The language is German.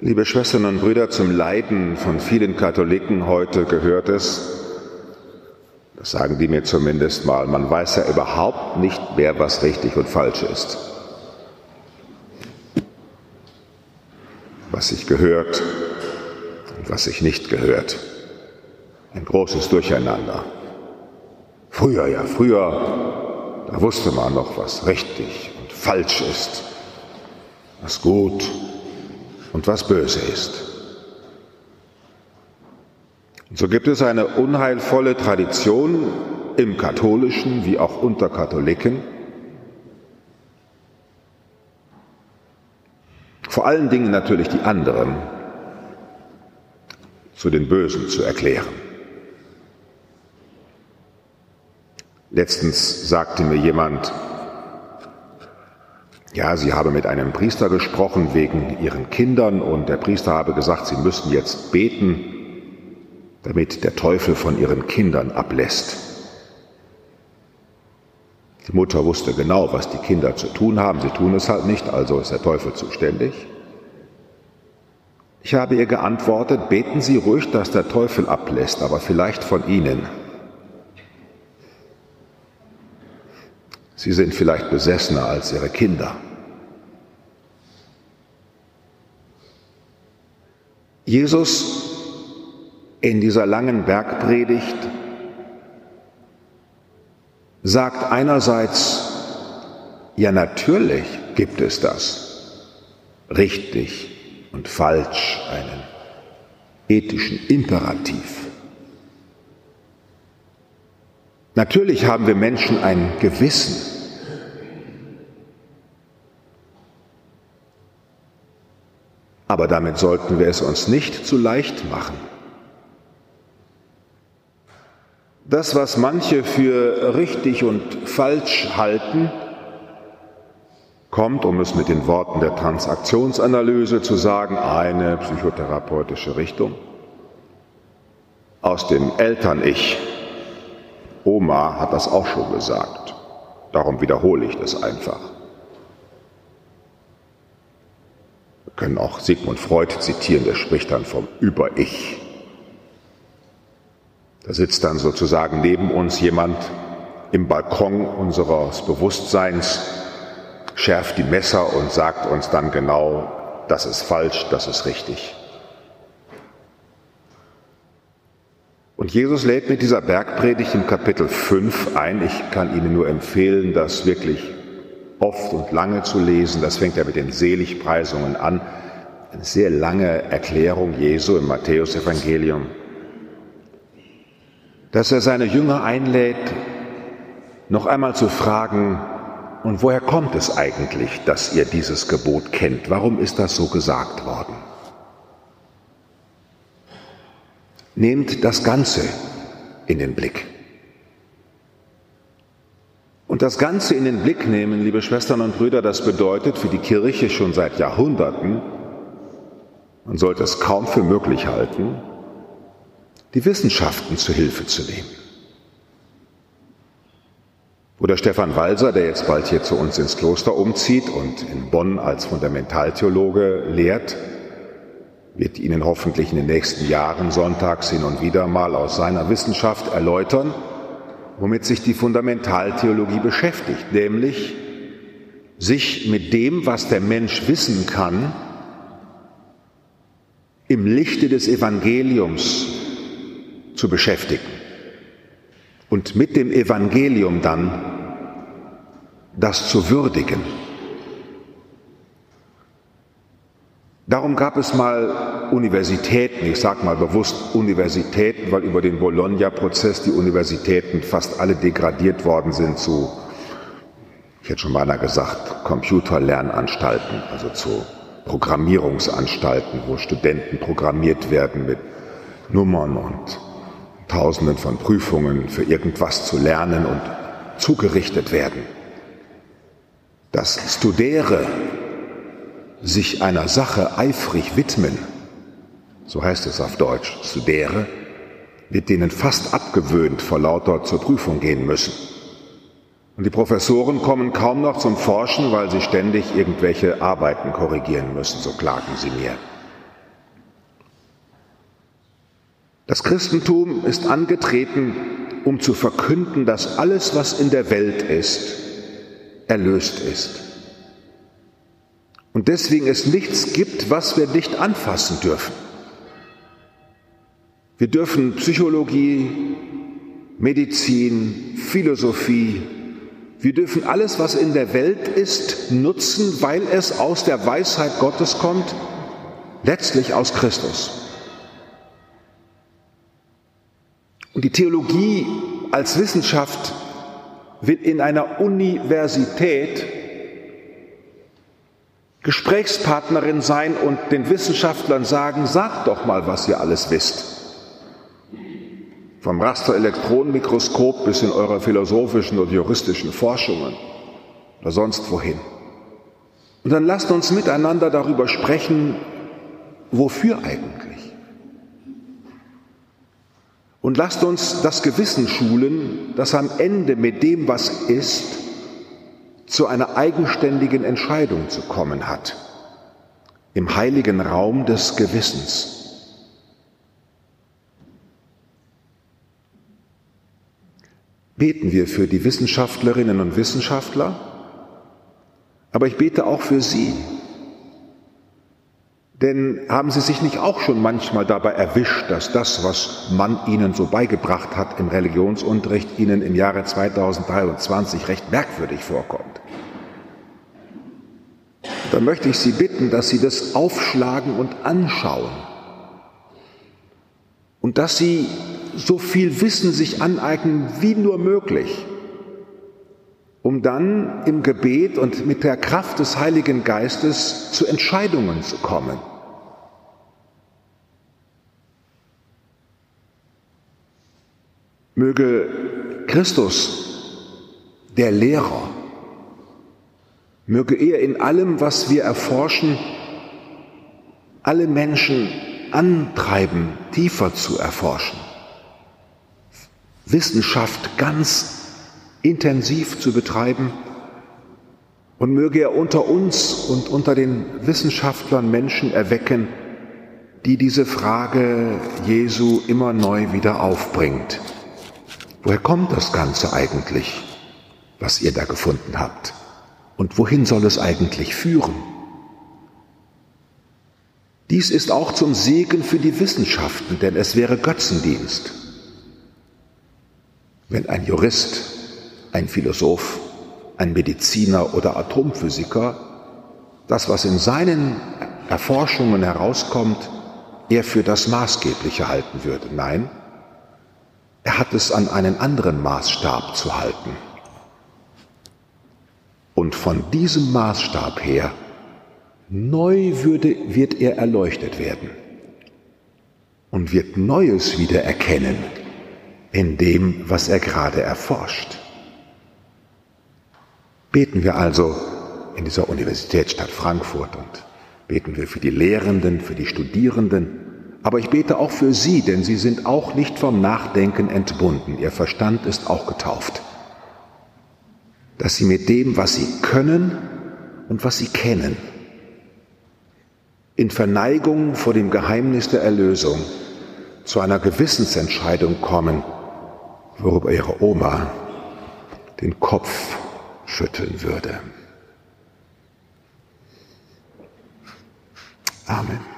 Liebe Schwestern und Brüder, zum Leiden von vielen Katholiken heute gehört es, das sagen die mir zumindest mal, man weiß ja überhaupt nicht mehr, was richtig und falsch ist. Was sich gehört und was sich nicht gehört. Ein großes Durcheinander. Früher, ja, früher, da wusste man noch, was richtig und falsch ist, was gut und was böse ist. So gibt es eine unheilvolle Tradition im katholischen wie auch unter Katholiken, vor allen Dingen natürlich die anderen zu den Bösen zu erklären. Letztens sagte mir jemand, ja, sie habe mit einem Priester gesprochen wegen ihren Kindern und der Priester habe gesagt, sie müssen jetzt beten, damit der Teufel von ihren Kindern ablässt. Die Mutter wusste genau, was die Kinder zu tun haben. Sie tun es halt nicht, also ist der Teufel zuständig. Ich habe ihr geantwortet, beten Sie ruhig, dass der Teufel ablässt, aber vielleicht von Ihnen. Sie sind vielleicht besessener als Ihre Kinder. Jesus in dieser langen Bergpredigt sagt einerseits, ja natürlich gibt es das, richtig und falsch, einen ethischen Imperativ. Natürlich haben wir Menschen ein Gewissen. Aber damit sollten wir es uns nicht zu leicht machen. Das, was manche für richtig und falsch halten, kommt, um es mit den Worten der Transaktionsanalyse zu sagen, eine psychotherapeutische Richtung aus dem Eltern-Ich. Oma hat das auch schon gesagt. Darum wiederhole ich das einfach. können auch Sigmund Freud zitieren, der spricht dann vom Über-Ich. Da sitzt dann sozusagen neben uns jemand im Balkon unseres Bewusstseins, schärft die Messer und sagt uns dann genau, das ist falsch, das ist richtig. Und Jesus lädt mit dieser Bergpredigt im Kapitel 5 ein. Ich kann Ihnen nur empfehlen, das wirklich oft und lange zu lesen. Das fängt ja mit den Seligpreisungen an. Eine sehr lange Erklärung Jesu im Matthäusevangelium, dass er seine Jünger einlädt, noch einmal zu fragen, und woher kommt es eigentlich, dass ihr dieses Gebot kennt? Warum ist das so gesagt worden? Nehmt das Ganze in den Blick. Und das Ganze in den Blick nehmen, liebe Schwestern und Brüder, das bedeutet für die Kirche schon seit Jahrhunderten, man sollte es kaum für möglich halten, die Wissenschaften zu Hilfe zu nehmen. Bruder Stefan Walser, der jetzt bald hier zu uns ins Kloster umzieht und in Bonn als Fundamentaltheologe lehrt, wird Ihnen hoffentlich in den nächsten Jahren sonntags hin und wieder mal aus seiner Wissenschaft erläutern, womit sich die Fundamentaltheologie beschäftigt, nämlich sich mit dem, was der Mensch wissen kann, im Lichte des Evangeliums zu beschäftigen und mit dem Evangelium dann das zu würdigen. Darum gab es mal Universitäten, ich sage mal bewusst Universitäten, weil über den Bologna-Prozess die Universitäten fast alle degradiert worden sind zu, ich hätte schon mal gesagt, Computerlernanstalten, also zu Programmierungsanstalten, wo Studenten programmiert werden mit Nummern und Tausenden von Prüfungen für irgendwas zu lernen und zugerichtet werden. Das Studere sich einer Sache eifrig widmen, so heißt es auf Deutsch, zu studere, wird denen fast abgewöhnt, vor lauter zur Prüfung gehen müssen. Und die Professoren kommen kaum noch zum Forschen, weil sie ständig irgendwelche Arbeiten korrigieren müssen, so klagen sie mir. Das Christentum ist angetreten, um zu verkünden, dass alles, was in der Welt ist, erlöst ist. Und deswegen es nichts gibt, was wir nicht anfassen dürfen. Wir dürfen Psychologie, Medizin, Philosophie, wir dürfen alles, was in der Welt ist, nutzen, weil es aus der Weisheit Gottes kommt, letztlich aus Christus. Und die Theologie als Wissenschaft will in einer Universität Gesprächspartnerin sein und den Wissenschaftlern sagen, sagt doch mal, was ihr alles wisst. Vom Rasterelektronenmikroskop bis in eure philosophischen und juristischen Forschungen oder sonst wohin. Und dann lasst uns miteinander darüber sprechen, wofür eigentlich. Und lasst uns das Gewissen schulen, das am Ende mit dem, was ist, zu einer eigenständigen Entscheidung zu kommen hat. Im heiligen Raum des Gewissens. Beten wir für die Wissenschaftlerinnen und Wissenschaftler, aber ich bete auch für Sie, denn haben Sie sich nicht auch schon manchmal dabei erwischt, dass das, was man Ihnen so beigebracht hat im Religionsunterricht, Ihnen im Jahre 2023 recht merkwürdig vorkommt? Dann möchte ich Sie bitten, dass Sie das aufschlagen und anschauen und dass Sie so viel Wissen sich aneignen wie nur möglich, um dann im Gebet und mit der Kraft des Heiligen Geistes zu Entscheidungen zu kommen. Möge Christus, der Lehrer, möge er in allem, was wir erforschen, alle Menschen antreiben, tiefer zu erforschen, Wissenschaft ganz intensiv zu betreiben und möge er unter uns und unter den Wissenschaftlern Menschen erwecken, die diese Frage Jesu immer neu wieder aufbringt. Woher kommt das Ganze eigentlich, was ihr da gefunden habt? Und wohin soll es eigentlich führen? Dies ist auch zum Segen für die Wissenschaften, denn es wäre Götzendienst, wenn ein Jurist, ein Philosoph, ein Mediziner oder Atomphysiker das, was in seinen Erforschungen herauskommt, er für das Maßgebliche halten würde. Nein, er hat es an einen anderen Maßstab zu halten. Und von diesem Maßstab her neu würde, wird er erleuchtet werden und wird Neues wieder erkennen in dem, was er gerade erforscht. Beten wir also in dieser Universitätsstadt Frankfurt und beten wir für die Lehrenden, für die Studierenden, aber ich bete auch für Sie, denn Sie sind auch nicht vom Nachdenken entbunden. Ihr Verstand ist auch getauft. Dass Sie mit dem, was Sie können und was Sie kennen, in Verneigung vor dem Geheimnis der Erlösung zu einer Gewissensentscheidung kommen, worüber Ihre Oma den Kopf schütteln würde. Amen.